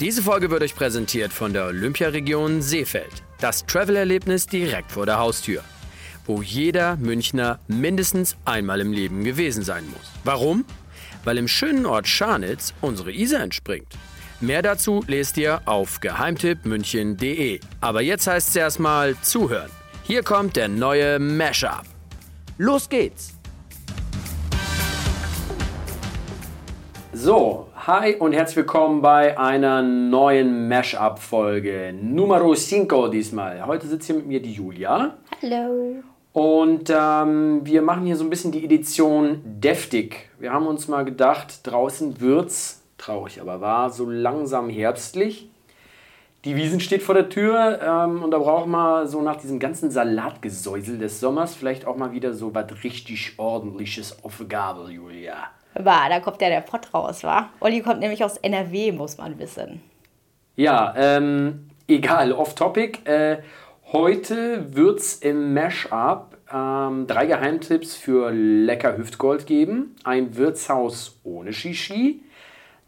Diese Folge wird euch präsentiert von der Olympiaregion Seefeld. Das Travel-Erlebnis direkt vor der Haustür. Wo jeder Münchner mindestens einmal im Leben gewesen sein muss. Warum? Weil im schönen Ort Scharnitz unsere Isar entspringt. Mehr dazu lest ihr auf geheimtippmünchen.de. Aber jetzt heißt es erstmal zuhören. Hier kommt der neue Mashup. Los geht's! So, hi und herzlich willkommen bei einer neuen Mashup-Folge. Numero 5 diesmal. Heute sitzt hier mit mir die Julia. Hallo. Und ähm, wir machen hier so ein bisschen die Edition deftig. Wir haben uns mal gedacht, draußen wird's, traurig aber wahr, so langsam herbstlich. Die Wiesen steht vor der Tür ähm, und da brauchen wir so nach diesem ganzen Salatgesäusel des Sommers vielleicht auch mal wieder so was richtig ordentliches auf Gabel, Julia. War, da kommt ja der Pott raus, wa? Olli kommt nämlich aus NRW, muss man wissen. Ja, ähm, egal, off-topic. Äh, heute wird's im Mashup ähm, drei Geheimtipps für lecker Hüftgold geben. Ein Wirtshaus ohne Shishi.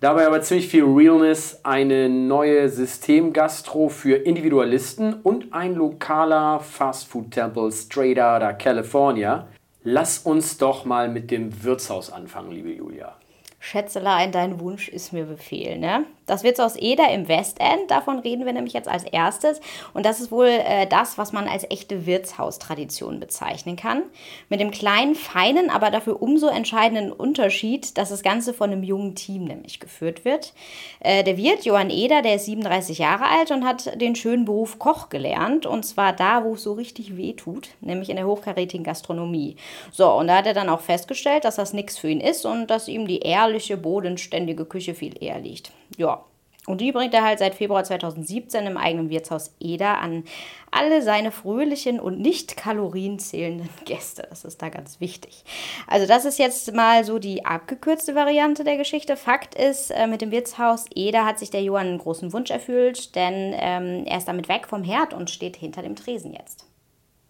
Dabei aber ziemlich viel Realness, eine neue Systemgastro für Individualisten und ein lokaler Fastfood-Tempel straight out of California. Lass uns doch mal mit dem Wirtshaus anfangen, liebe Julia. Schätzelein, dein Wunsch ist mir Befehl, ne? Das Wirtshaus Eder im Westend, davon reden wir nämlich jetzt als erstes. Und das ist wohl äh, das, was man als echte Wirtshaustradition bezeichnen kann. Mit dem kleinen, feinen, aber dafür umso entscheidenden Unterschied, dass das Ganze von einem jungen Team nämlich geführt wird. Äh, der Wirt, Johann Eder, der ist 37 Jahre alt und hat den schönen Beruf Koch gelernt. Und zwar da, wo es so richtig weh tut, nämlich in der hochkarätigen Gastronomie. So, und da hat er dann auch festgestellt, dass das nichts für ihn ist und dass ihm die ehrliche, bodenständige Küche viel eher liegt. Ja, und die bringt er halt seit Februar 2017 im eigenen Wirtshaus Eder an alle seine fröhlichen und nicht kalorienzählenden Gäste. Das ist da ganz wichtig. Also das ist jetzt mal so die abgekürzte Variante der Geschichte. Fakt ist, äh, mit dem Wirtshaus Eder hat sich der Johann einen großen Wunsch erfüllt, denn ähm, er ist damit weg vom Herd und steht hinter dem Tresen jetzt.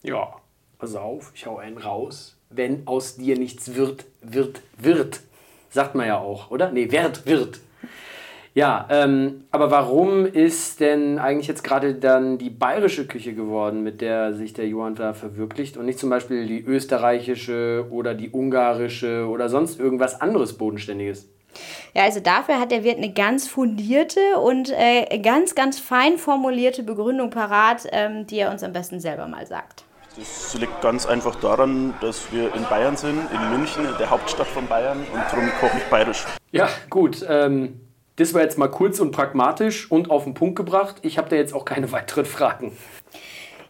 Ja, pass auf, ich hau einen raus. Wenn aus dir nichts wird, wird, wird. Sagt man ja auch, oder? Nee, wird, wird. Ja, ähm, aber warum ist denn eigentlich jetzt gerade dann die bayerische Küche geworden, mit der sich der Johann da verwirklicht und nicht zum Beispiel die österreichische oder die ungarische oder sonst irgendwas anderes Bodenständiges? Ja, also dafür hat der Wirt eine ganz fundierte und äh, ganz, ganz fein formulierte Begründung parat, ähm, die er uns am besten selber mal sagt. Das liegt ganz einfach daran, dass wir in Bayern sind, in München, in der Hauptstadt von Bayern und darum koche ich bayerisch. Ja, gut. Ähm, das war jetzt mal kurz und pragmatisch und auf den Punkt gebracht. Ich habe da jetzt auch keine weiteren Fragen.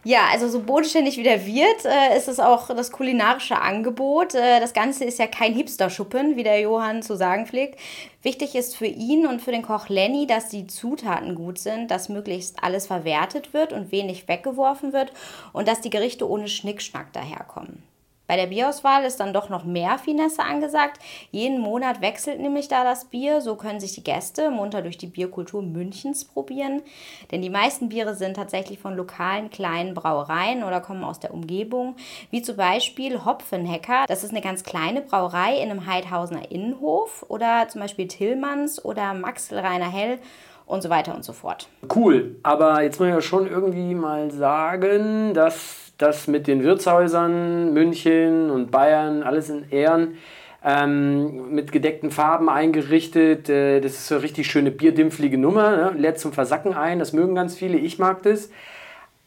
Ja, also so bodenständig wie der wird, äh, ist es auch das kulinarische Angebot. Äh, das Ganze ist ja kein Hipster-Schuppen, wie der Johann zu sagen pflegt. Wichtig ist für ihn und für den Koch Lenny, dass die Zutaten gut sind, dass möglichst alles verwertet wird und wenig weggeworfen wird und dass die Gerichte ohne Schnickschnack daherkommen. Bei der Bierauswahl ist dann doch noch mehr Finesse angesagt. Jeden Monat wechselt nämlich da das Bier. So können sich die Gäste munter durch die Bierkultur Münchens probieren. Denn die meisten Biere sind tatsächlich von lokalen kleinen Brauereien oder kommen aus der Umgebung. Wie zum Beispiel Hopfenhecker. Das ist eine ganz kleine Brauerei in einem Heidhausener Innenhof. Oder zum Beispiel Tillmanns oder Maxel Rainer Hell und so weiter und so fort. Cool, aber jetzt muss ich ja schon irgendwie mal sagen, dass das mit den Wirtshäusern, München und Bayern, alles in Ehren, ähm, mit gedeckten Farben eingerichtet. Äh, das ist so eine richtig schöne bierdimpflige Nummer, ne? lädt zum Versacken ein, das mögen ganz viele, ich mag das.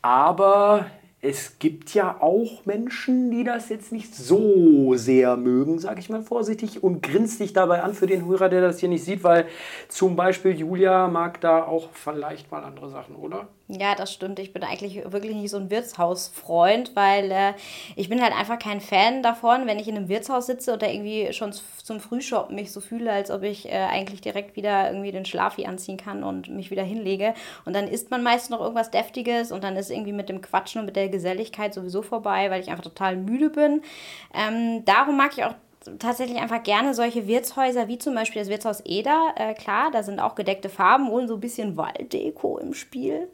Aber es gibt ja auch Menschen, die das jetzt nicht so sehr mögen, sage ich mal vorsichtig, und grinst dich dabei an für den Hörer, der das hier nicht sieht, weil zum Beispiel Julia mag da auch vielleicht mal andere Sachen, oder? Ja, das stimmt. Ich bin eigentlich wirklich nicht so ein Wirtshausfreund, weil äh, ich bin halt einfach kein Fan davon, wenn ich in einem Wirtshaus sitze oder irgendwie schon zum Frühshoppen mich so fühle, als ob ich äh, eigentlich direkt wieder irgendwie den Schlafi anziehen kann und mich wieder hinlege. Und dann isst man meist noch irgendwas Deftiges und dann ist irgendwie mit dem Quatschen und mit der Geselligkeit sowieso vorbei, weil ich einfach total müde bin. Ähm, darum mag ich auch tatsächlich einfach gerne solche Wirtshäuser, wie zum Beispiel das Wirtshaus Eder. Äh, klar, da sind auch gedeckte Farben und so ein bisschen Walddeko im Spiel.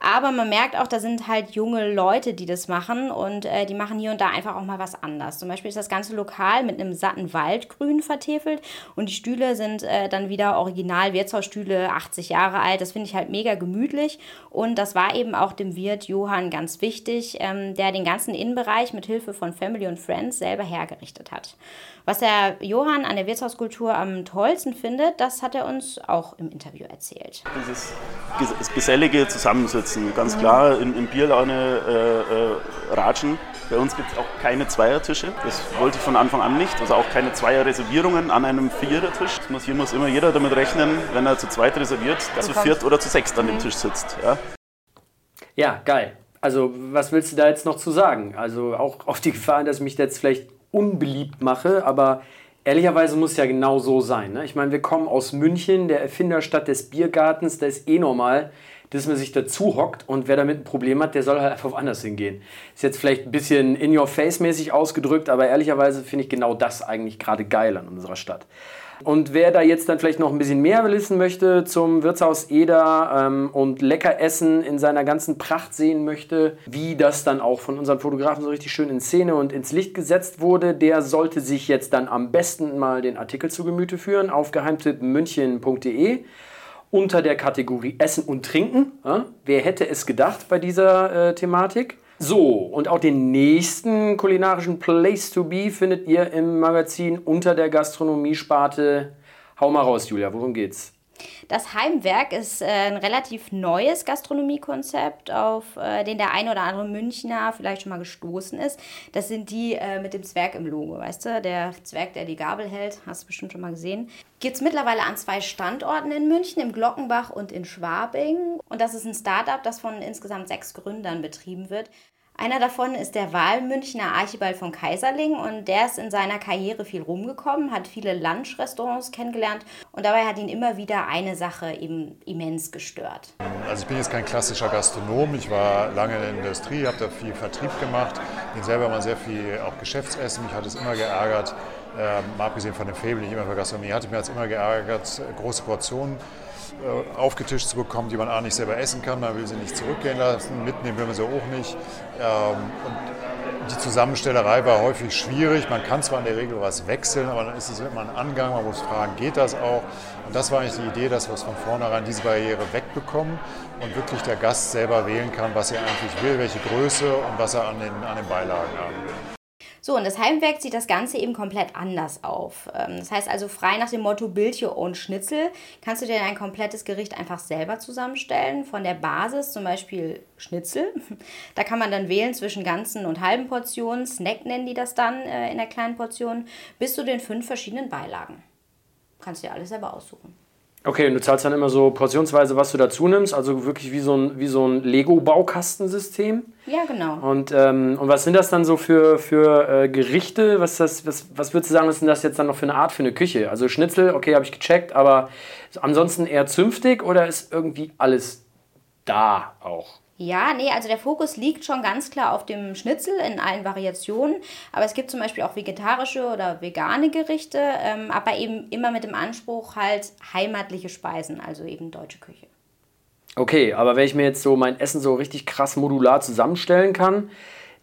Aber man merkt auch, da sind halt junge Leute, die das machen und äh, die machen hier und da einfach auch mal was anders. Zum Beispiel ist das ganze Lokal mit einem satten Waldgrün vertefelt und die Stühle sind äh, dann wieder original Wirtshausstühle, 80 Jahre alt. Das finde ich halt mega gemütlich und das war eben auch dem Wirt Johann ganz wichtig, ähm, der den ganzen Innenbereich mit Hilfe von Family und Friends selber hergerichtet hat. Was der Johann an der Wirtshauskultur am tollsten findet, das hat er uns auch im Interview erzählt. Dieses gesellige Zusammensitzen, ganz klar in, in Bierlaune äh, äh, ratschen. Bei uns gibt es auch keine Zweiertische. Das wollte ich von Anfang an nicht. Also auch keine Zweierreservierungen an einem Vierertisch. Muss, hier muss immer jeder damit rechnen, wenn er zu zweit reserviert, dass er zu viert oder zu sechst an dem mhm. Tisch sitzt. Ja, ja geil. Also, was willst du da jetzt noch zu sagen? Also, auch auf die Gefahr, dass mich jetzt vielleicht unbeliebt mache, aber ehrlicherweise muss es ja genau so sein. Ne? Ich meine, wir kommen aus München, der Erfinderstadt des Biergartens, da ist eh normal, dass man sich dazu hockt und wer damit ein Problem hat, der soll halt einfach woanders hingehen. Ist jetzt vielleicht ein bisschen in-your-face-mäßig ausgedrückt, aber ehrlicherweise finde ich genau das eigentlich gerade geil an unserer Stadt. Und wer da jetzt dann vielleicht noch ein bisschen mehr wissen möchte zum Wirtshaus Eder ähm, und lecker Essen in seiner ganzen Pracht sehen möchte, wie das dann auch von unseren Fotografen so richtig schön in Szene und ins Licht gesetzt wurde, der sollte sich jetzt dann am besten mal den Artikel zu Gemüte führen auf geheimtippmünchen.de unter der Kategorie Essen und Trinken. Wer hätte es gedacht bei dieser äh, Thematik? So, und auch den nächsten kulinarischen Place to Be findet ihr im Magazin unter der Gastronomiesparte. Hau mal raus, Julia, worum geht's? Das Heimwerk ist äh, ein relativ neues Gastronomiekonzept, auf äh, den der ein oder andere Münchner vielleicht schon mal gestoßen ist. Das sind die äh, mit dem Zwerg im Logo, weißt du? Der Zwerg, der die Gabel hält, hast du bestimmt schon mal gesehen. Gibt es mittlerweile an zwei Standorten in München, im Glockenbach und in Schwabing. Und das ist ein Startup, das von insgesamt sechs Gründern betrieben wird. Einer davon ist der Wahlmünchner Archibald von Kaiserling und der ist in seiner Karriere viel rumgekommen, hat viele Lunchrestaurants kennengelernt und dabei hat ihn immer wieder eine Sache eben immens gestört. Also ich bin jetzt kein klassischer Gastronom, ich war lange in der Industrie, habe da viel Vertrieb gemacht, bin selber mal sehr viel auch Geschäftsessen, mich hat es immer geärgert, äh, mal abgesehen von dem Faible, ich immer für Gastronomie hatte, mir hat es immer geärgert, große Portionen äh, aufgetischt zu bekommen, die man A nicht selber essen kann, man will sie nicht zurückgehen lassen, mitnehmen will man sie auch nicht. Ähm, und die Zusammenstellerei war häufig schwierig. Man kann zwar in der Regel was wechseln, aber dann ist es immer ein Angang, man muss fragen, geht das auch? Und das war eigentlich die Idee, dass wir es von vornherein diese Barriere wegbekommen und wirklich der Gast selber wählen kann, was er eigentlich will, welche Größe und was er an den, an den Beilagen haben will. So, und das Heimwerk sieht das Ganze eben komplett anders auf. Ähm, das heißt also, frei nach dem Motto Build Your Own Schnitzel kannst du dir ein komplettes Gericht einfach selber zusammenstellen. Von der Basis, zum Beispiel Schnitzel. Da kann man dann wählen zwischen ganzen und halben Portionen. Snack nennen die das dann äh, in der kleinen Portion. Bis zu den fünf verschiedenen Beilagen. Kannst dir alles selber aussuchen. Okay, und du zahlst dann immer so portionsweise, was du dazu nimmst, also wirklich wie so ein, wie so ein Lego-Baukastensystem. Ja, genau. Und, ähm, und was sind das dann so für, für äh, Gerichte? Was, das, was, was würdest du sagen, was ist denn das jetzt dann noch für eine Art für eine Küche? Also Schnitzel, okay, habe ich gecheckt, aber ansonsten eher zünftig oder ist irgendwie alles da auch? Ja, nee, also der Fokus liegt schon ganz klar auf dem Schnitzel in allen Variationen. Aber es gibt zum Beispiel auch vegetarische oder vegane Gerichte, ähm, aber eben immer mit dem Anspruch halt heimatliche Speisen, also eben deutsche Küche. Okay, aber wenn ich mir jetzt so mein Essen so richtig krass modular zusammenstellen kann,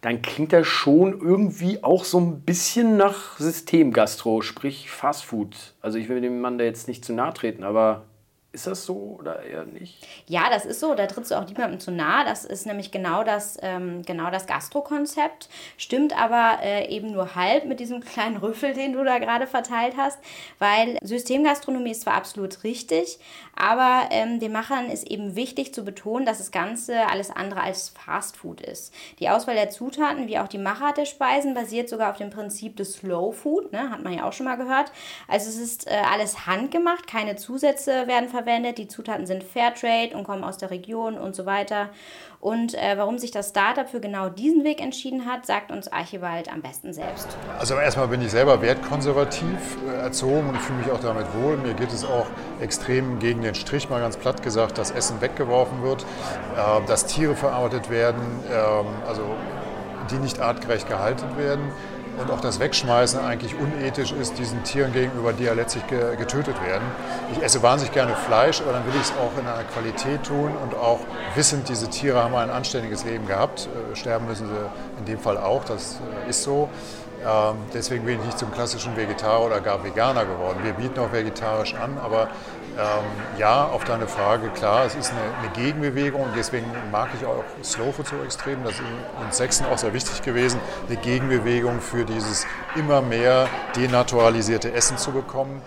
dann klingt das schon irgendwie auch so ein bisschen nach Systemgastro, sprich Fastfood. Also ich will dem Mann da jetzt nicht zu nahe treten, aber Ist das so oder eher nicht? Ja, das ist so. Da trittst du auch niemandem zu nah. Das ist nämlich genau das, ähm, genau das Gastro-Konzept. Stimmt aber äh, eben nur halb mit diesem kleinen Rüffel, den du da gerade verteilt hast. Weil Systemgastronomie ist zwar absolut richtig, aber ähm, den Machern ist eben wichtig zu betonen, dass das Ganze alles andere als Fastfood ist. Die Auswahl der Zutaten, wie auch die Machart der Speisen, basiert sogar auf dem Prinzip des Slow Food. Ne? Hat man ja auch schon mal gehört. Also es ist äh, alles handgemacht, keine Zusätze werden verwendet verwendet. Die Zutaten sind Fairtrade und kommen aus der Region und so weiter. Und äh, warum sich das Startup für genau diesen Weg entschieden hat, sagt uns Archibald am besten selbst. Also erstmal bin ich selber wertkonservativ äh, erzogen und fühle mich auch damit wohl. Mir geht es auch extrem gegen den Strich, mal ganz platt gesagt, dass Essen weggeworfen wird, äh, dass Tiere verarbeitet werden, ähm, also die nicht artgerecht gehalten werden und auch das Wegschmeißen eigentlich unethisch ist diesen Tieren gegenüber, die ja letztlich getötet werden. Ich esse wahnsinnig gerne Fleisch, aber dann will ich es auch in einer Qualität tun und auch wissend, diese Tiere haben ein anständiges Leben gehabt. Äh, sterben müssen sie in dem Fall auch, das äh, ist so. Ähm, deswegen bin ich nicht zum klassischen Vegetarier oder gar Veganer geworden. Wir bieten auch vegetarisch an, aber ähm, ja, auf deine Frage, klar, es ist eine, eine, Gegenbewegung und deswegen mag ich auch Slow Food so extrem. Das ist uns Sechsen auch sehr wichtig gewesen, eine Gegenbewegung für dieses immer mehr denaturalisierte Essen zu bekommen.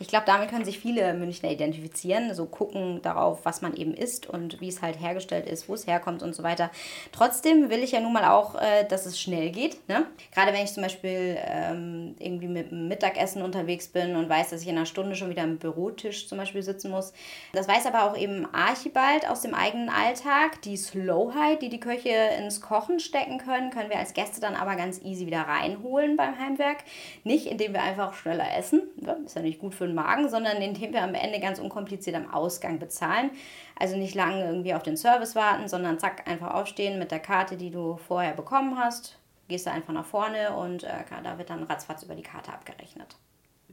Ich glaube, damit können sich viele Münchner identifizieren, so gucken darauf, was man eben isst und wie es halt hergestellt ist, wo es herkommt und so weiter. Trotzdem will ich ja nun mal auch, äh, dass es schnell geht. Ne? Gerade wenn ich zum Beispiel ähm, irgendwie mit dem Mittagessen unterwegs bin und weiß, dass ich in einer Stunde schon wieder am Bürotisch zum Beispiel sitzen muss. Das weiß aber auch eben Archibald aus dem eigenen Alltag. Die Slowheit, die die Köche ins Kochen stecken können, können wir als Gäste dann aber ganz easy wieder reinholen beim Heimwerk. Nicht, indem wir einfach schneller essen. Ja, ist ja nicht gut für den Magen, sondern indem wir am Ende ganz unkompliziert am Ausgang bezahlen. Also nicht lange irgendwie auf den Service warten, sondern zack, einfach aufstehen mit der Karte, die du vorher bekommen hast. Gehst du einfach nach vorne und äh, da wird dann ratzfatz über die Karte abgerechnet.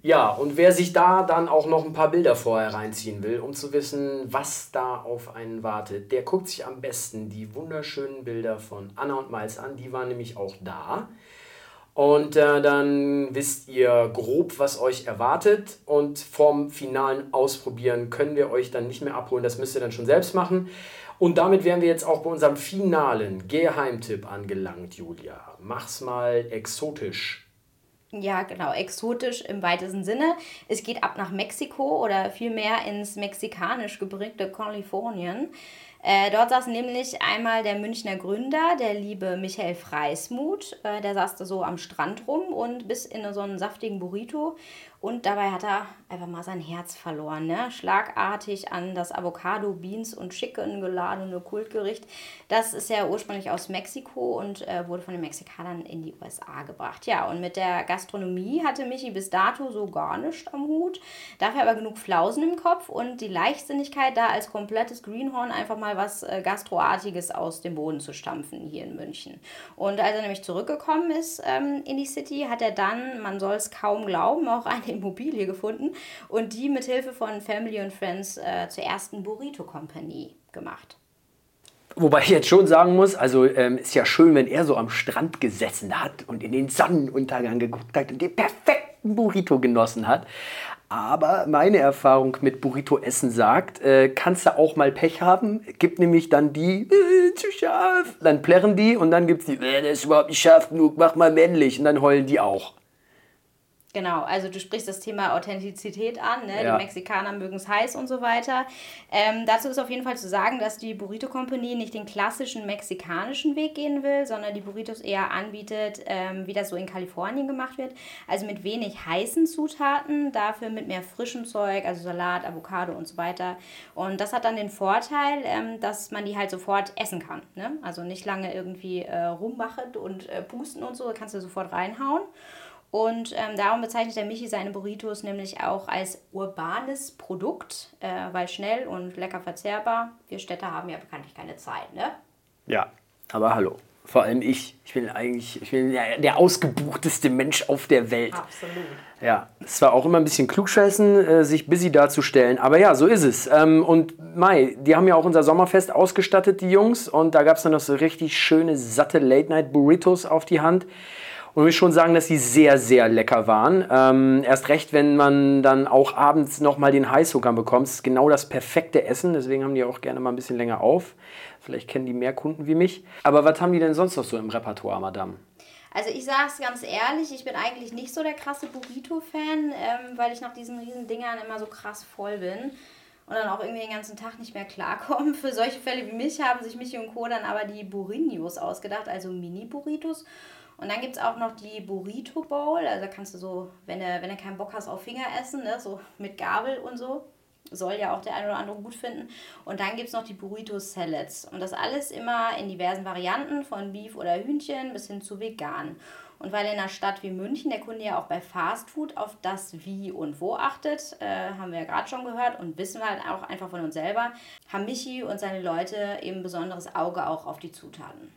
Ja, und wer sich da dann auch noch ein paar Bilder vorher reinziehen will, um zu wissen, was da auf einen wartet, der guckt sich am besten die wunderschönen Bilder von Anna und Miles an. Die waren nämlich auch da. Und äh, dann wisst ihr grob, was euch erwartet. Und vom finalen Ausprobieren können wir euch dann nicht mehr abholen. Das müsst ihr dann schon selbst machen. Und damit wären wir jetzt auch bei unserem finalen Geheimtipp angelangt, Julia. Mach's mal exotisch. Ja, genau, exotisch im weitesten Sinne. Es geht ab nach Mexiko oder vielmehr ins mexikanisch geprägte Kalifornien. Äh, dort saß nämlich einmal der Münchner Gründer, der liebe Michael Freismuth. Äh, der saß da so am Strand rum und bis in so einen saftigen Burrito und dabei hat er einfach mal sein Herz verloren. Ne? Schlagartig an das Avocado, Beans und Chicken geladene Kultgericht. Das ist ja ursprünglich aus Mexiko und äh, wurde von den Mexikanern in die USA gebracht. Ja, und mit der Gastronomie hatte Michi bis dato so gar nichts am Hut. Dafür aber genug Flausen im Kopf und die Leichtsinnigkeit, da als komplettes Greenhorn einfach mal was äh, Gastroartiges aus dem Boden zu stampfen hier in München. Und als er nämlich zurückgekommen ist ähm, in die City, hat er dann, man soll es kaum glauben, auch eine Immobilie gefunden und die mit Hilfe von Family und Friends äh, zur ersten Burrito Company gemacht. Wobei ich jetzt schon sagen muss, also ähm, ist ja schön, wenn er so am Strand gesessen hat und in den Sonnenuntergang geguckt hat und den perfekten Burrito genossen hat. Aber meine Erfahrung mit Burrito-Essen sagt, äh, kannst du auch mal Pech haben. Gibt nämlich dann die, äh, zu scharf. Dann plärren die und dann gibt es die, äh, das ist überhaupt nicht scharf genug, mach mal männlich. Und dann heulen die auch. Genau, also du sprichst das Thema Authentizität an, ne? Ja. die Mexikaner mögen es heiß und so weiter. Ähm, dazu ist auf jeden Fall zu sagen, dass die Burrito Company nicht den klassischen mexikanischen Weg gehen will, sondern die Burritos eher anbietet, ähm, wie das so in Kalifornien gemacht wird. Also mit wenig heißen Zutaten, dafür mit mehr frischem Zeug, also Salat, Avocado und so weiter. Und das hat dann den Vorteil, ähm, dass man die halt sofort essen kann. Ne? Also nicht lange irgendwie äh, rummachen und äh, pusten und so, kannst du sofort reinhauen. Und ähm, darum bezeichnet der Michi seine Burritos nämlich auch als urbanes Produkt, äh, weil schnell und lecker verzehrbar. Wir Städter haben ja bekanntlich keine Zeit, ne? Ja, aber hallo. Vor allem ich. Ich bin eigentlich ich bin der, der ausgebuchteste Mensch auf der Welt. Absolut. Ja, es war auch immer ein bisschen klugscheißen, äh, sich busy darzustellen. Aber ja, so ist es. Ähm, und Mai, die haben ja auch unser Sommerfest ausgestattet, die Jungs. Und da gab es dann noch so richtig schöne, satte Late-Night-Burritos auf die Hand. Und ich schon sagen, dass sie sehr, sehr lecker waren. Ähm, erst recht, wenn man dann auch abends nochmal den Heißhunger bekommt. Das ist genau das perfekte Essen. Deswegen haben die auch gerne mal ein bisschen länger auf. Vielleicht kennen die mehr Kunden wie mich. Aber was haben die denn sonst noch so im Repertoire, Madame? Also ich sage es ganz ehrlich, ich bin eigentlich nicht so der krasse Burrito-Fan, ähm, weil ich nach diesen riesen Dingern immer so krass voll bin und dann auch irgendwie den ganzen Tag nicht mehr klarkommen. Für solche Fälle wie mich haben sich Michi und Co. dann aber die Burritos ausgedacht, also Mini-Burritos. Und dann gibt es auch noch die Burrito Bowl. Also kannst du so, wenn du, wenn du keinen Bock hast auf Finger essen, ne, so mit Gabel und so. Soll ja auch der eine oder andere gut finden. Und dann gibt es noch die Burrito Salads. Und das alles immer in diversen Varianten, von Beef oder Hühnchen bis hin zu vegan. Und weil in einer Stadt wie München der Kunde ja auch bei Fastfood auf das Wie und Wo achtet, äh, haben wir ja gerade schon gehört und wissen wir halt auch einfach von uns selber, haben Michi und seine Leute eben besonderes Auge auch auf die Zutaten.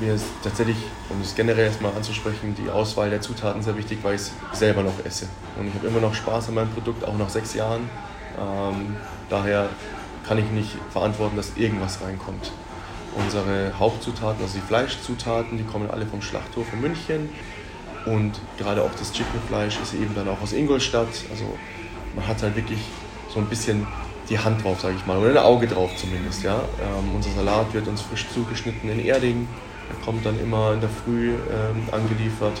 Mir ist tatsächlich, um es generell erstmal anzusprechen, die Auswahl der Zutaten sehr wichtig, weil ich es selber noch esse. Und ich habe immer noch Spaß an meinem Produkt, auch nach sechs Jahren. Ähm, daher kann ich nicht verantworten, dass irgendwas reinkommt. Unsere Hauptzutaten, also die Fleischzutaten, die kommen alle vom Schlachthof in München. Und gerade auch das Chickenfleisch ist eben dann auch aus Ingolstadt. Also man hat halt wirklich so ein bisschen die Hand drauf, sage ich mal, oder ein Auge drauf zumindest. Ja? Ähm, unser Salat wird uns frisch zugeschnitten in Erding. Er kommt dann immer in der Früh ähm, angeliefert.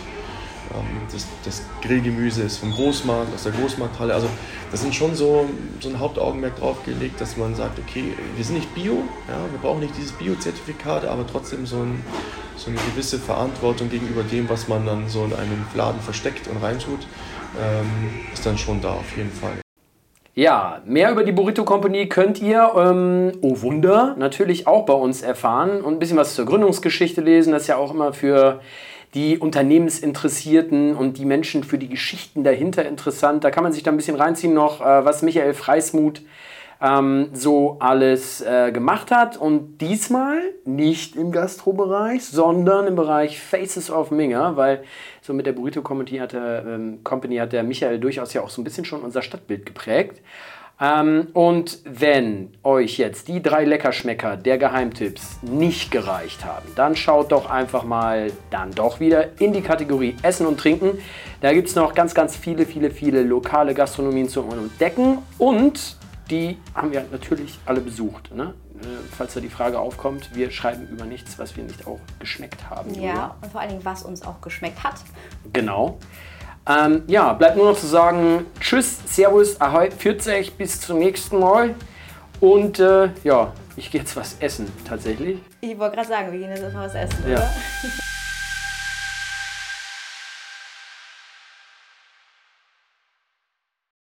Ähm, das, das, Grillgemüse ist vom Großmarkt, aus der Großmarkthalle. Also das sind schon so, so ein Hauptaugenmerk drauf gelegt, dass man sagt, okay, wir sind nicht Bio, ja, wir brauchen nicht dieses Bio-Zertifikat, aber trotzdem so, ein, so, eine gewisse Verantwortung gegenüber dem, was man dann so in einem Laden versteckt und reintut, ähm, ist dann schon da auf jeden Fall. Ja, mehr über die Burrito Company könnt ihr, ähm, oh Wunder, natürlich auch bei uns erfahren und ein bisschen was zur Gründungsgeschichte lesen. Das ist ja auch immer für die Unternehmensinteressierten und die Menschen für die Geschichten dahinter interessant. Da kann man sich da ein bisschen reinziehen noch, äh, was Michael Freismuth ähm, so alles äh, gemacht hat. Und diesmal nicht im Gastrobereich, sondern im Bereich Faces of Minga, weil so mit der Burrito Company hat der, ähm, Company hat der Michael durchaus ja auch so ein bisschen schon unser Stadtbild geprägt. Ähm, und wenn euch jetzt die drei Leckerschmecker der Geheimtipps nicht gereicht haben, dann schaut doch einfach mal dann doch wieder in die Kategorie Essen und Trinken. Da gibt es noch ganz, ganz viele, viele, viele lokale Gastronomien zu entdecken und die haben wir natürlich alle besucht. Ne? Äh, falls da die Frage aufkommt, wir schreiben über nichts, was wir nicht auch geschmeckt haben. Ja, Julia. und vor allen Dingen, was uns auch geschmeckt hat. Genau. Ähm, ja, bleibt nur noch zu sagen, tschüss, servus, ahoi, 40, bis zum nächsten Mal. Und äh, ja, ich gehe jetzt was essen, tatsächlich. Ich wollte gerade sagen, wir gehen jetzt erstmal was essen, ja. oder?